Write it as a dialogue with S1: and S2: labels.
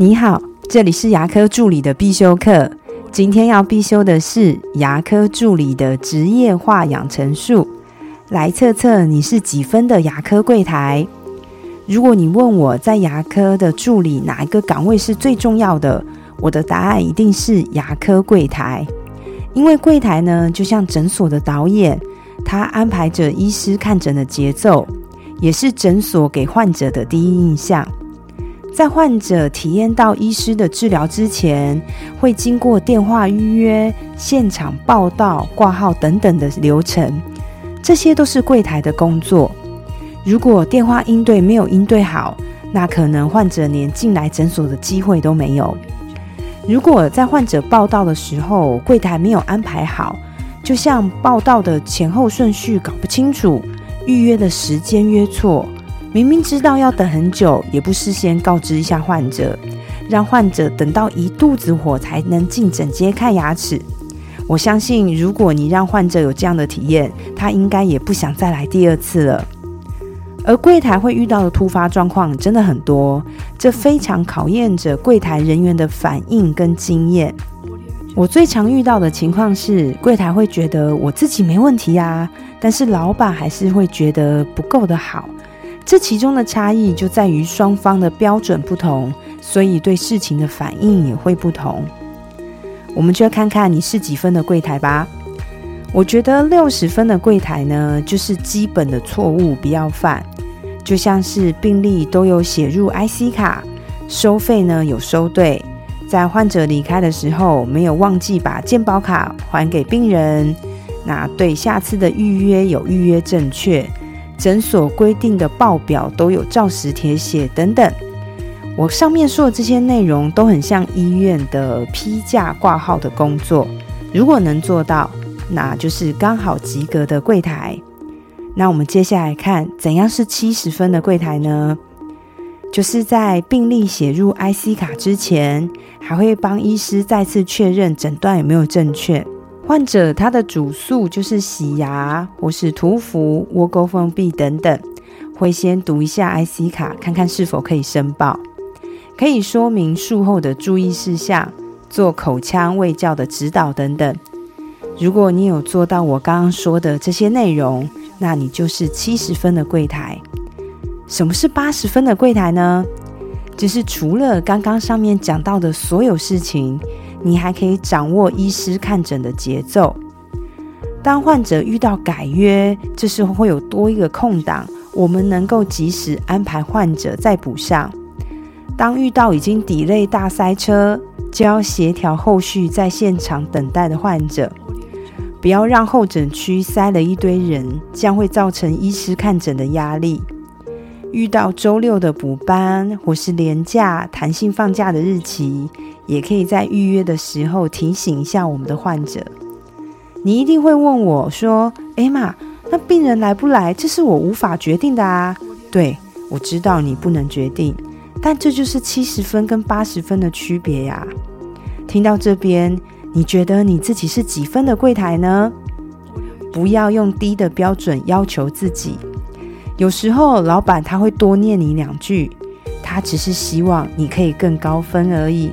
S1: 你好，这里是牙科助理的必修课。今天要必修的是牙科助理的职业化养成术。来测测你是几分的牙科柜台。如果你问我在牙科的助理哪一个岗位是最重要的，我的答案一定是牙科柜台。因为柜台呢，就像诊所的导演，他安排着医师看诊的节奏，也是诊所给患者的第一印象。在患者体验到医师的治疗之前，会经过电话预约、现场报到、挂号等等的流程，这些都是柜台的工作。如果电话应对没有应对好，那可能患者连进来诊所的机会都没有。如果在患者报到的时候，柜台没有安排好，就像报到的前后顺序搞不清楚，预约的时间约错。明明知道要等很久，也不事先告知一下患者，让患者等到一肚子火才能进诊间看牙齿。我相信，如果你让患者有这样的体验，他应该也不想再来第二次了。而柜台会遇到的突发状况真的很多，这非常考验着柜台人员的反应跟经验。我最常遇到的情况是，柜台会觉得我自己没问题啊，但是老板还是会觉得不够的好。这其中的差异就在于双方的标准不同，所以对事情的反应也会不同。我们就看看你是几分的柜台吧。我觉得六十分的柜台呢，就是基本的错误不要犯，就像是病历都有写入 IC 卡，收费呢有收对，在患者离开的时候没有忘记把健保卡还给病人，那对下次的预约有预约正确。诊所规定的报表都有照实填写等等，我上面说的这些内容都很像医院的批价挂号的工作。如果能做到，那就是刚好及格的柜台。那我们接下来看怎样是七十分的柜台呢？就是在病历写入 IC 卡之前，还会帮医师再次确认诊断有没有正确。患者他的主诉就是洗牙或是涂氟、窝沟封闭等等，会先读一下 IC 卡，看看是否可以申报，可以说明术后的注意事项，做口腔卫教的指导等等。如果你有做到我刚刚说的这些内容，那你就是七十分的柜台。什么是八十分的柜台呢？就是除了刚刚上面讲到的所有事情。你还可以掌握医师看诊的节奏。当患者遇到改约，这时候会有多一个空档，我们能够及时安排患者再补上。当遇到已经抵累大塞车，就要协调后续在现场等待的患者，不要让候诊区塞了一堆人，将会造成医师看诊的压力。遇到周六的补班或是连假、弹性放假的日期。也可以在预约的时候提醒一下我们的患者。你一定会问我说：“哎妈，那病人来不来，这是我无法决定的啊。”对，我知道你不能决定，但这就是七十分跟八十分的区别呀。听到这边，你觉得你自己是几分的柜台呢？不要用低的标准要求自己。有时候老板他会多念你两句，他只是希望你可以更高分而已。